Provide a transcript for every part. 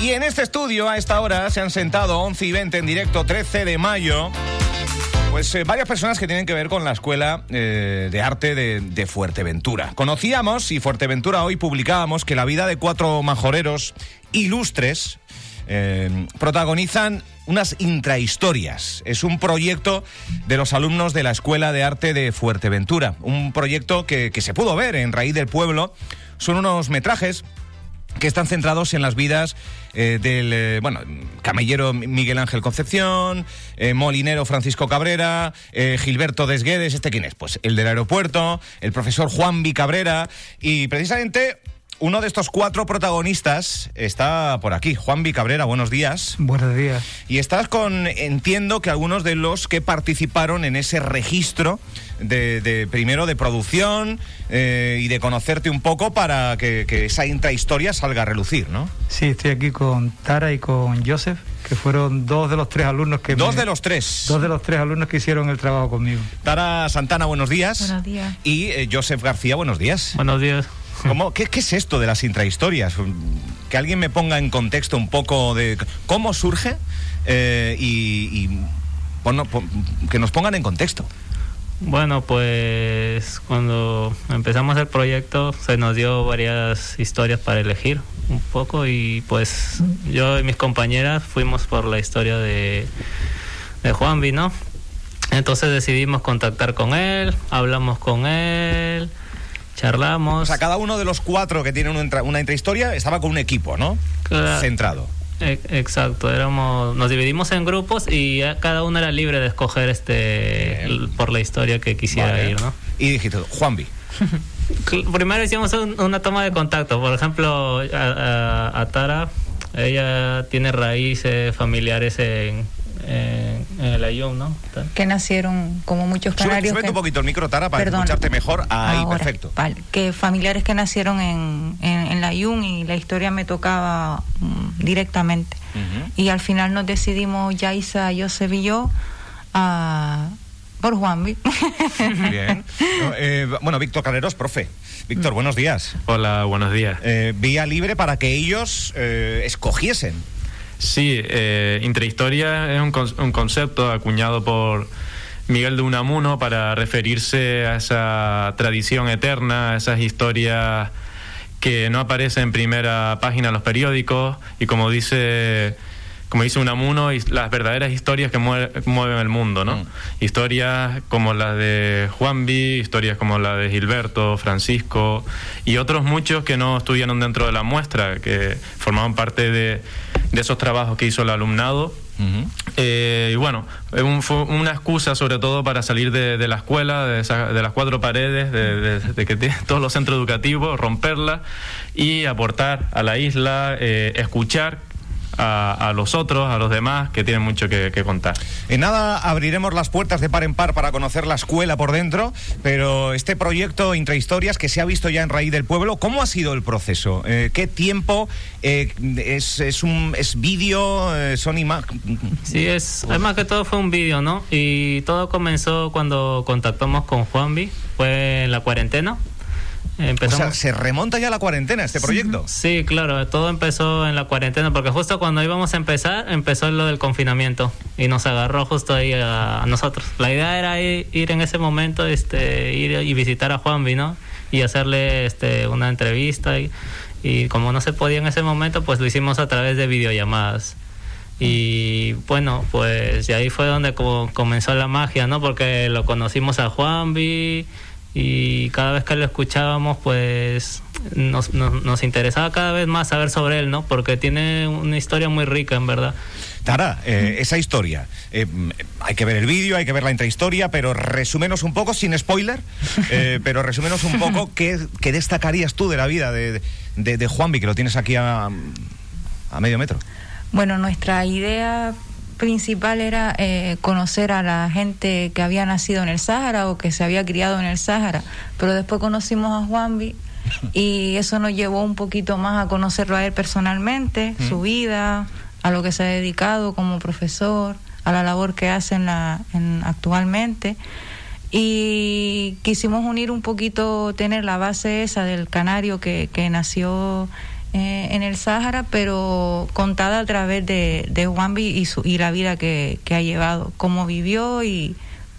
Y en este estudio, a esta hora, se han sentado 11 y 20 en directo, 13 de mayo. Pues eh, varias personas que tienen que ver con la Escuela eh, de Arte de, Fuerteventura. Conocíamos y Fuerteventura hoy publicábamos que la vida de cuatro majoreros ilustres eh, protagonizan unas intrahistorias. Es un proyecto de los alumnos de la Escuela de Arte de Fuerteventura. Un proyecto que, que se pudo ver en Raíz del Pueblo. Son unos metrajes que están centrados en las vidas eh, del eh, bueno camellero Miguel Ángel Concepción, eh, molinero Francisco Cabrera, Gilberto Desguedes, ¿este quién es? Pues el del aeropuerto, el profesor Juan V. Cabrera y precisamente uno de estos cuatro protagonistas está por aquí. Juan. Cabrera, buenos días. Buenos días. Y estás con, entiendo que algunos de los que participaron en ese registro de, de primero de producción eh, y de conocerte un poco para que, que esa intrahistoria salga a relucir, ¿no? Sí, estoy aquí con Tara y con Joseph, que fueron dos de los tres alumnos que Dos me- de los tres. dos de los tres alumnos que hicieron el trabajo conmigo. Tara Santana, buenos días. Buenos días. Y eh, Joseph García, buenos días. Buenos días. ¿Cómo- qué, qué es esto de las intrahistorias? Que alguien me ponga en contexto un poco de cómo surge eh, y, y pon- que nos pongan en contexto. Bueno, pues cuando empezamos el proyecto se nos dio varias historias para elegir un poco y pues yo y mis compañeras fuimos por la historia de, de Juanvi, ¿no? Entonces decidimos contactar con él, hablamos con él, O charlamos. sea, cada uno de los cuatro que tienen una, una intrahistoria estaba con un equipo, ¿no? Claro. Centrado. E- Exacto, éramos, nos dividimos en grupos y cada uno era libre de escoger este Bien. por la historia que quisiera Vale. ir, ¿no? Y dijiste, Juanvi. Primero hicimos un- una toma de contacto. Por ejemplo, a, a- a Tara, ella tiene raíces familiares en, en, en el Ayun, ¿no? Que nacieron como muchos Sube, canarios. súbete que- un poquito el micro, Tara, para Perdón. escucharte mejor. Ahí, Ahora, perfecto. vale, que familiares que nacieron en, en, en la IUN y la historia me tocaba mm, directamente. Ujú. Y al final nos decidimos, Yaisa, Joseph y yo, a, por Juanvi. Bien. No, eh, bueno, Víctor Carreros, profe. Víctor, buenos días. Hola, buenos días. Eh, vía libre para que ellos eh, escogiesen. Sí, eh, intrahistoria es un, con- un concepto acuñado por Miguel de Unamuno para referirse a esa tradición eterna, a esas historias que no aparecen en primera página de los periódicos y como dice como dice Unamuno, las verdaderas historias que mue- mueven el mundo, ¿no? Mm. Historias como las de Juanvi, historias como la de Gilberto, Francisco y otros muchos que no estuvieron dentro de la muestra, que formaban parte de, de esos trabajos que hizo el alumnado. Eh, y bueno, un- fue una excusa sobre todo para salir de, de la escuela, de, esa- de las cuatro paredes, de, de- de que tiene todos los centros educativos, romperla y aportar a la isla, eh, escuchar a, a los otros, a los demás, que tienen mucho que, que contar. En nada abriremos las puertas de par en par para conocer la escuela por dentro, pero este proyecto Intrahistorias que se ha visto ya en Raíz del Pueblo, ¿cómo ha sido el proceso? Eh, ¿Qué tiempo? Eh, ¿Es, es un es vídeo? Eh, ¿Son imágenes? Sí, es, es más que todo fue un vídeo, ¿no? Y todo comenzó cuando contactamos con Juanvi, fue en la cuarentena. O Empezamos. sea, ¿se remonta ya la cuarentena este proyecto? Sí, claro, todo empezó en la cuarentena, porque justo cuando íbamos a empezar, empezó lo del confinamiento y nos agarró justo ahí a, a nosotros. La idea era ir, ir en ese momento, este, ir y visitar a Juanvi, ¿no? Y hacerle este, una entrevista y, y como no se podía en ese momento, pues lo hicimos a través de videollamadas. Y bueno, pues y ahí fue donde co- comenzó la magia, ¿no? Porque lo conocimos a Juanvi y cada vez que lo escuchábamos, pues nos, nos, nos interesaba cada vez más saber sobre él, ¿no? Porque tiene una historia muy rica, en verdad. Tara, eh, esa historia, eh, hay que ver el vídeo, hay que ver la intrahistoria, pero resúmenos un poco, sin spoiler, eh, pero resúmenos un poco qué, qué destacarías tú de la vida de, de, de Juanvi, que lo tienes aquí a, a medio metro. Bueno, nuestra idea principal era eh, conocer a la gente que había nacido en el Sáhara o que se había criado en el Sáhara, pero después conocimos a Juanvi y eso nos llevó un poquito más a conocerlo a él personalmente, su vida, a lo que se ha dedicado como profesor, a la labor que hace en la, en- actualmente. Y quisimos unir un poquito, tener la base esa del canario que, que nació eh, en el Sáhara, pero contada a través de, de Juanvi y, su, y la vida que, que ha llevado, cómo vivió y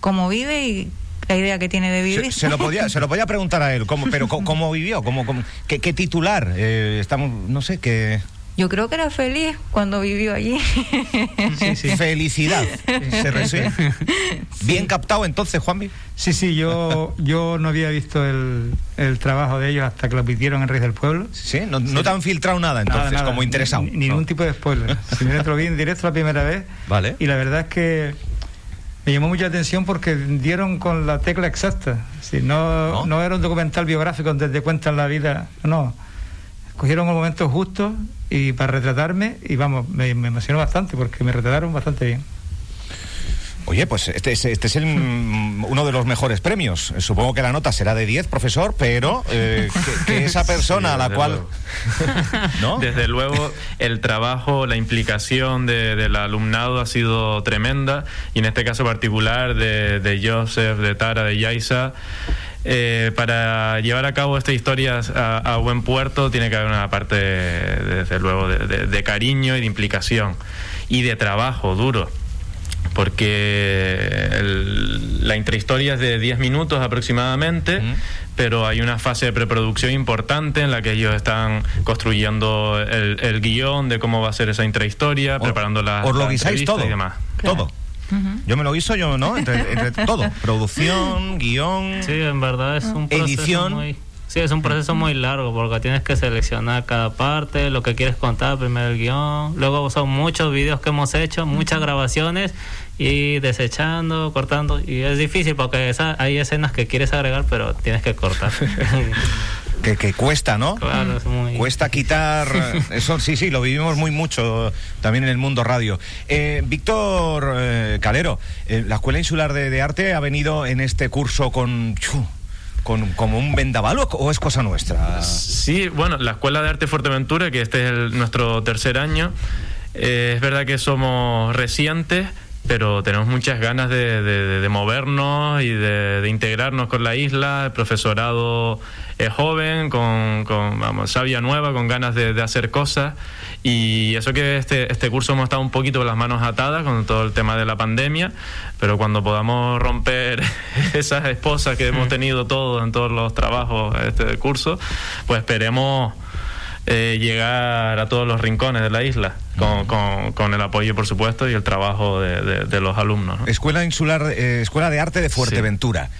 cómo vive y la idea que tiene de vivir. Se, se lo podía, se lo podía preguntar a él, ¿cómo, pero ¿cómo, cómo vivió? ¿Cómo, cómo- qué, qué titular? Eh, estamos, no sé, qué... Yo creo que era feliz cuando vivió allí. Sí, sí. Felicidad. Se. Bien captado entonces, Juanvi. Sí, sí, yo, yo no había visto el, el trabajo de ellos hasta que lo pidieron en Rey del Pueblo. Sí, no, no te han filtrado nada entonces, Nada, nada, como interesado. ni- ni ningún tipo de spoiler. Simplemente lo vi en directo la primera vez. Vale. Y la verdad es que me llamó mucha atención porque dieron con la tecla exacta. Si no, ¿No? ¿No? era un documental biográfico donde te cuentan la vida. No. Cogieron el momento justo y para retratarme y vamos, me, me emocionó bastante porque me retrataron bastante bien. Oye, pues este es, este es el, mm, uno de los mejores premios. Supongo que la nota será de 10, profesor, pero eh, que, que esa persona Sí, a la desde cual... luego. ¿No? Desde luego, el trabajo, la implicación de- del alumnado ha sido tremenda y en este caso particular de, de Joseph, de Tara, de Yaisa. Eh, para llevar a cabo esta historia a, a buen puerto tiene que haber una parte, desde luego, de, de- de cariño y de implicación y de trabajo duro porque el- la intrahistoria es de 10 minutos aproximadamente, pero hay una fase de preproducción importante en la que ellos están construyendo el, el guion de cómo va a ser esa intrahistoria, preparando la, os lo guisáis todo. y demás. Todo. Yo me lo guiso, yo no, entre, entre todo. Producción, guion. Sí, en verdad es un proceso Edición. muy... Sí, es un proceso muy largo porque tienes que seleccionar cada parte, lo que quieres contar, primero el guion, luego son muchos videos que hemos hecho, muchas grabaciones y desechando, cortando y es difícil porque esa, hay escenas que quieres agregar pero tienes que cortar. Que, que cuesta, ¿no? claro, es muy... Cuesta quitar. Eso sí, sí, lo vivimos muy mucho también en el mundo radio. Eh, Víctor eh, Calero, eh, la Escuela Insular de, de Arte ha venido en este curso con. chu, con como un vendaval o, o es cosa nuestra? Sí, bueno, la Escuela de Arte Fuerteventura, que este es el- nuestro tercer año, eh, es verdad que somos recientes, pero tenemos muchas ganas de, de- de movernos y de, de integrarnos con la isla. El profesorado es joven, con, con vamos, savia nueva, con ganas de, de hacer cosas. Y eso que este, este curso hemos estado un poquito con las manos atadas con todo el tema de la pandemia, pero cuando podamos romper esas esposas que hemos tenido todos en todos los trabajos de este curso, pues esperemos eh, llegar a todos los rincones de la isla, con, con- con el apoyo, por supuesto, y el trabajo de, de- de los alumnos. ¿no? Escuela Insular, eh, Escuela de Arte de Fuerteventura.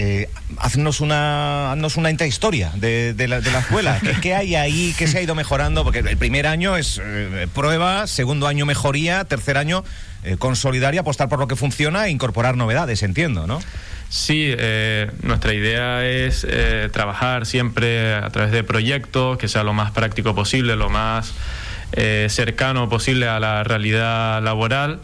Eh, haznos una, haznos una intrahistoria de, de, la, de la escuela. ¿Qué, qué hay ahí? ¿Qué se ha ido mejorando? Porque el primer año es eh, prueba, segundo año mejoría, tercer año eh, consolidar y apostar por lo que funciona e incorporar novedades, entiendo, ¿no? Sí, eh, nuestra idea es eh, trabajar siempre a través de proyectos que sea lo más práctico posible, lo más eh, cercano posible a la realidad laboral.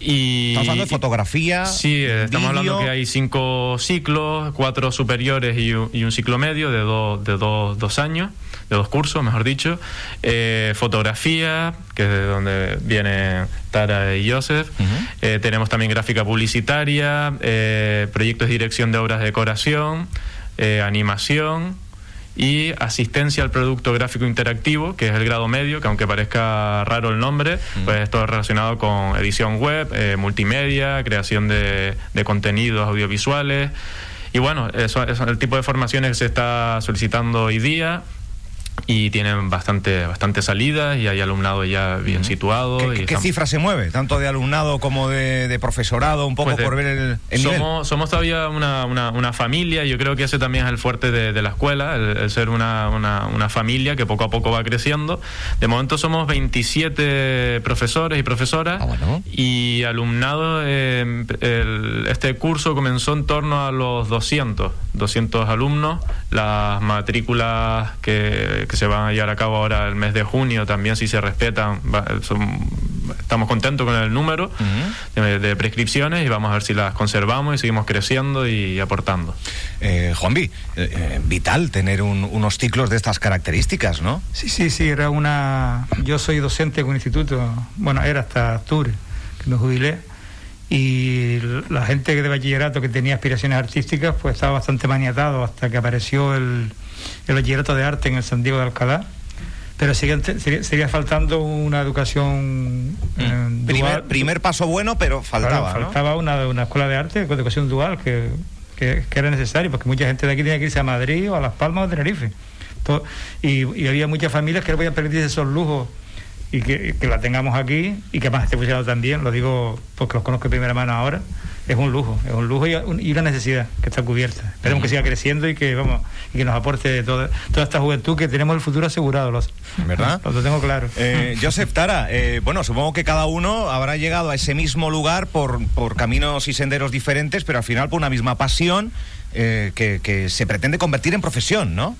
Y, Estamos hablando de fotografía. Sí, eh, estamos hablando que hay cinco ciclos, cuatro superiores y un, y un ciclo medio de, dos de dos, dos años, de dos cursos, mejor dicho. Eh, fotografía, que es de donde vienen Tara y Joseph. Eh, tenemos también gráfica publicitaria, eh, proyectos de dirección de obras de decoración, animación y asistencia al producto gráfico interactivo, que es el grado medio, que aunque parezca raro el nombre, pues esto es relacionado con edición web, eh, multimedia, creación de, de contenidos audiovisuales. Y bueno, eso es el tipo de formaciones que se está solicitando hoy día y tienen bastante, bastante salidas y hay alumnado ya bien situado. ¿Qué, y qué- cifra se mueve? Tanto de alumnado como de, de profesorado, un poco Pues de- por ver el, el nivel. somos, somos todavía una, una, una familia, yo creo que ese también es el fuerte de, de la escuela, el, el ser una, una, una familia que poco a poco va creciendo. De momento somos 27 profesores y profesoras Ah, bueno. y alumnado. eh, el- este curso comenzó en torno a los 200, 200 alumnos. Las matrículas que, que se van a llevar a cabo ahora el mes de junio también, si se respetan, va- son- estamos contentos con el número de, de prescripciones y vamos a ver si las conservamos y seguimos creciendo y aportando. Eh, Juanvi, eh, eh, vital tener un- unos ciclos de estas características, ¿no? Sí, sí, sí, era una... Yo soy docente en un instituto, bueno, era hasta octubre, que me jubilé, y la gente de bachillerato que tenía aspiraciones artísticas, pues estaba bastante maniatado hasta que apareció el, el bachillerato de arte en el San Diego de Alcalá, pero sigue, sigue, sigue faltando una educación eh, Mm. Primer, dual. primer paso bueno, pero faltaba, Claro, ¿no? faltaba una, una escuela de arte con educación dual que, que, que era necesario, porque mucha gente de aquí tenía que irse a Madrid o a Las Palmas o a Tenerife. Y, y había muchas familias que no podían permitirse esos lujos y que, que la tengamos aquí y que más esté funcionando también, lo digo porque los conozco de primera mano ahora, es un lujo, es un lujo y, un- y una necesidad que está cubierta. Esperemos que siga creciendo y que vamos y que nos aporte toda, toda esta juventud que tenemos el futuro asegurado, los, ¿Verdad? Lo tengo claro. Eh, Joseph Tara, eh, bueno, supongo que cada uno habrá llegado a ese mismo lugar por, por caminos y senderos diferentes, pero al final por una misma pasión eh, que, que se pretende convertir en profesión, ¿no?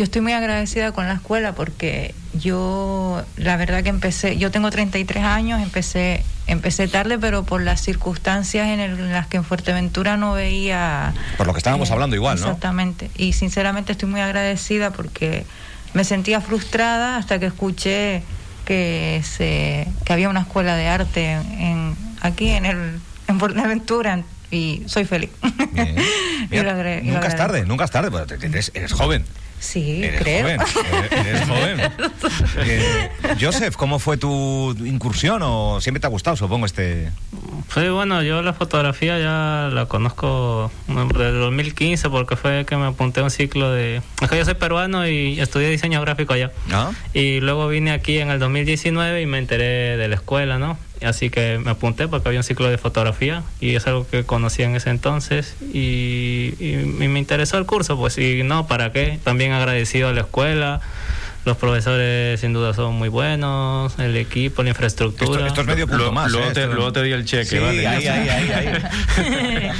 Yo estoy muy agradecida con la escuela porque yo, la verdad que empecé, yo tengo 33 años, empecé, empecé tarde, pero por las circunstancias en, el- en las que en Fuerteventura no veía... Por lo que estábamos hablando igual, ¿no? Exactamente. Y sinceramente estoy muy agradecida porque me sentía frustrada hasta que escuché que, se, que había una escuela de arte en, aquí en, el, en Fuerteventura y soy feliz. Bien. Y Mira, lo agre- y lo nunca es tarde, nunca es tarde, porque eres, eres joven. Sí, Eres creo. joven, eres, joven. Eh, Joseph, ¿cómo fue tu incursión o siempre te ha gustado, supongo, este... Sí, bueno, yo la fotografía ya la conozco desde el 2015 porque fue que me apunté a un ciclo de... Es que yo soy peruano y estudié diseño gráfico allá. ¿Ah? Y luego vine aquí en el 2019 y me enteré de la escuela, ¿no? Así que me apunté porque había un ciclo de fotografía y es algo que conocí en ese entonces y, y- y me interesó el curso, pues y no, ¿para qué? También agradecido a la escuela, los profesores sin duda son muy buenos, el equipo, la infraestructura. Esto, esto es medio punto Luego- más. luego ¿eh? te- Esto- luego te di el cheque, Sí, vale. ahí, ahí, ahí, ahí.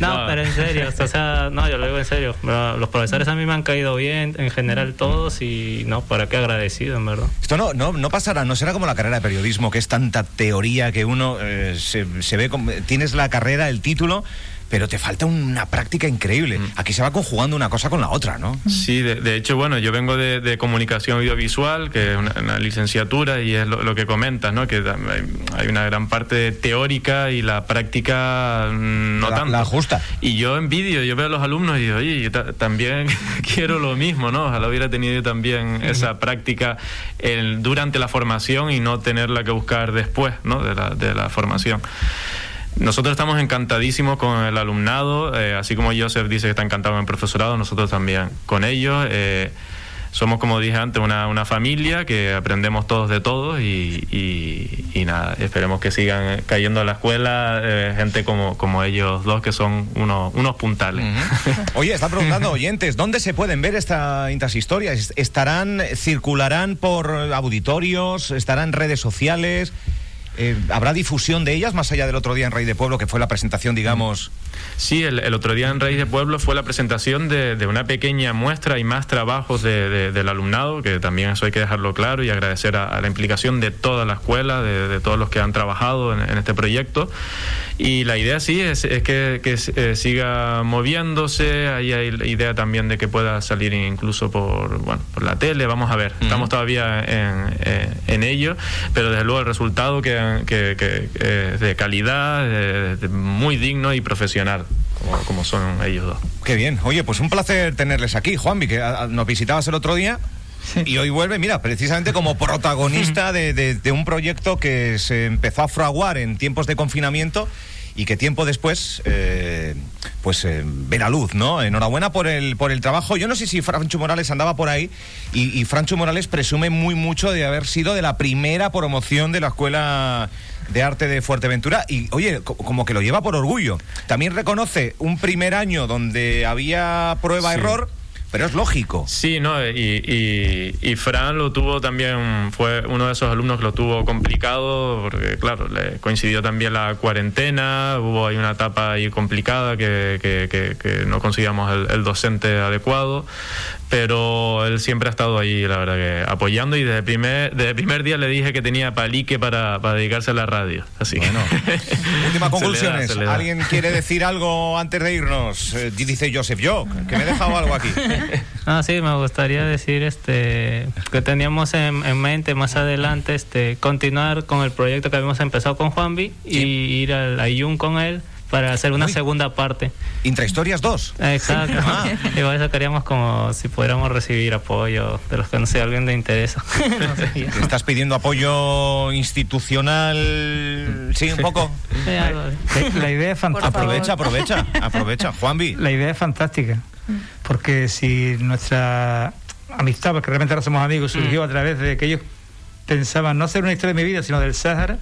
no, No. pero en serio, o sea, no, yo lo digo en serio. Los profesores a mí me han caído bien, en general todos, y no, para qué agradecido, en verdad. Esto no, no, no pasará, no será como la carrera de periodismo, que es tanta teoría que uno eh, se, se ve, como- tienes la carrera, el título, pero te falta una práctica increíble. Aquí se va conjugando una cosa con la otra, ¿no? Sí, de, de hecho, bueno, yo vengo de, de comunicación audiovisual, que es una, una licenciatura, y es lo, lo que comentas, ¿no? Que hay, una gran parte teórica y la práctica mm, no La- tanto. la justa. Y yo envidio, yo veo a los alumnos y digo, oye, yo ta- también quiero lo mismo, ¿no? Ojalá hubiera tenido yo también esa práctica el- durante la formación y no tenerla que buscar después, ¿no? De la, de la formación. Nosotros estamos encantadísimos con el alumnado, eh, así como Joseph dice que está encantado con el profesorado, nosotros también con ellos. eh, somos, como dije antes, una, una familia que aprendemos todos de todos y, y- y nada, esperemos que sigan cayendo a la escuela eh, gente como, como ellos dos, que son unos, unos puntales. Oye, están preguntando oyentes, ¿dónde se pueden ver esta- estas historias? ¿Estarán, circularán por auditorios? ¿Estarán en redes sociales? Eh, ¿Habrá difusión de ellas más allá del otro día en Rey de Pueblo, que fue la presentación, digamos? Sí, el, el otro día en Raíz de Pueblo fue la presentación de, de una pequeña muestra y más trabajos de- de- del alumnado, que también eso hay que dejarlo claro y agradecer a, a la implicación de toda la escuela, de, todos los que han trabajado en, en este proyecto. Y la idea sí es, es que, que, eh, siga moviéndose, ahí hay la idea también de que pueda salir incluso por, bueno, por la tele, vamos a ver, estamos todavía en, en- en ello, pero desde luego el resultado que, que- que, de calidad, muy digno y profesional, como, son ellos dos. Qué bien. Oye, pues un placer tenerles aquí, Juanvi, que a- a- nos visitabas el otro día. Y hoy vuelve, mira, precisamente como protagonista de un proyecto que se empezó a fraguar en tiempos de confinamiento y que tiempo después, eh, pues eh, ve la luz, ¿no? Enhorabuena por el, por el trabajo. Yo no sé si Francho Morales andaba por ahí y, y Francho Morales presume muy mucho de haber sido de la primera promoción de la Escuela de Arte de Fuerteventura y, oye, co- como que lo lleva por orgullo. También reconoce un primer año donde había prueba-error, pero es lógico. Sí, no, y, y, y Fran lo tuvo también, fue uno de esos alumnos que lo tuvo complicado, porque claro, le coincidió también la cuarentena, hubo ahí una etapa ahí complicada que, que, que- que no conseguíamos el, el docente adecuado, pero él siempre ha estado ahí, la verdad que apoyando y desde el primer, desde el primer día le dije que tenía palique para, para dedicarse a la radio. Así que- Bueno, últimas Se le da, conclusiones. se le da. ¿Alguien quiere decir algo antes de irnos? Eh, dice Joseph, yo, que me he dejado algo aquí. Ah, sí, me gustaría decir este que teníamos en, en mente más adelante este continuar con el proyecto que habíamos empezado con Juanvi y ir al Ayun con él, para hacer una Uy. segunda parte. Intrahistorias 2. Exacto. Ah. Eso queríamos como si pudiéramos recibir apoyo de los que no sé, alguien le interesa. No sé, ya. ¿Te ¿Estás pidiendo apoyo institucional? Sí, un poco. Sí. La, idea es fantástica. Aprovecha, aprovecha, aprovecha. Juanvi. La idea es fantástica. Porque si nuestra amistad, porque realmente ahora somos amigos, surgió a través de que ellos pensaban no ser una historia de mi vida, sino del Sáhara,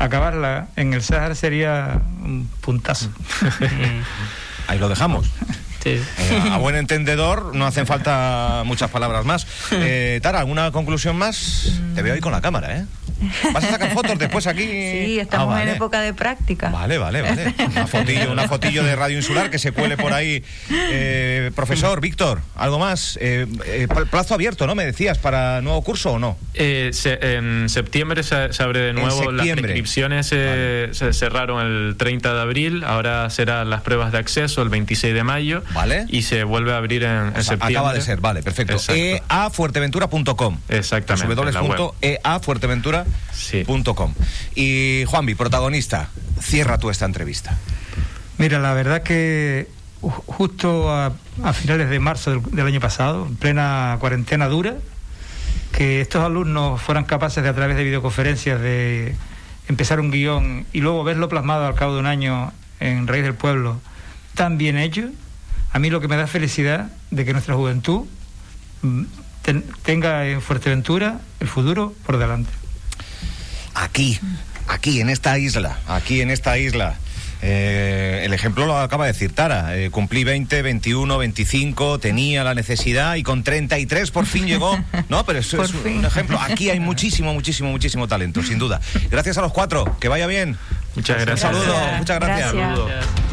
acabarla en el Sáhara sería un puntazo. Ahí lo dejamos. sí. Eh, a buen entendedor no hacen falta muchas palabras más. Eh, Tara, ¿alguna conclusión más? Te veo ahí con la cámara, ¿eh? ¿Vas a sacar fotos después aquí? Sí, estamos Ah, vale. en época de práctica. Vale, vale, vale. Una fotillo, una fotillo de Radio Insular que se cuele por ahí. Eh, profesor, Víctor, ¿algo más? Eh, eh, pl- plazo abierto, ¿no? Me decías, ¿para nuevo curso o no? Eh, se- en septiembre se, se abre de nuevo. Las inscripciones se, se cerraron el 30 de abril. Ahora serán las pruebas de acceso el 26 de mayo. Vale. Y se vuelve a abrir en, en O sea, septiembre. acaba de ser, vale, perfecto. Eafuerteventura.com. Exactamente, en Y Juanvi, protagonista, cierra tú esta entrevista. Mira, la verdad que ju- justo a, a finales de marzo del, del año pasado, en plena cuarentena dura, que estos alumnos fueran capaces de a través de videoconferencias de empezar un guion y luego verlo plasmado al cabo de un año en Raíz del Pueblo tan bien hecho, a mí lo que me da felicidad de que nuestra juventud mm, ten- tenga en Fuerteventura el futuro por delante. Aquí, aquí, en esta isla, aquí en esta isla. Eh, el ejemplo lo acaba de decir Tara. Eh, cumplí 20, 21, 25, tenía la necesidad y con 33 por fin llegó. No, pero eso es un ejemplo. Aquí hay muchísimo, muchísimo, muchísimo talento, sin duda. Gracias a los cuatro. Que vaya bien. Muchas Un gracias. saludo. Gracias. Muchas gracias. Gracias.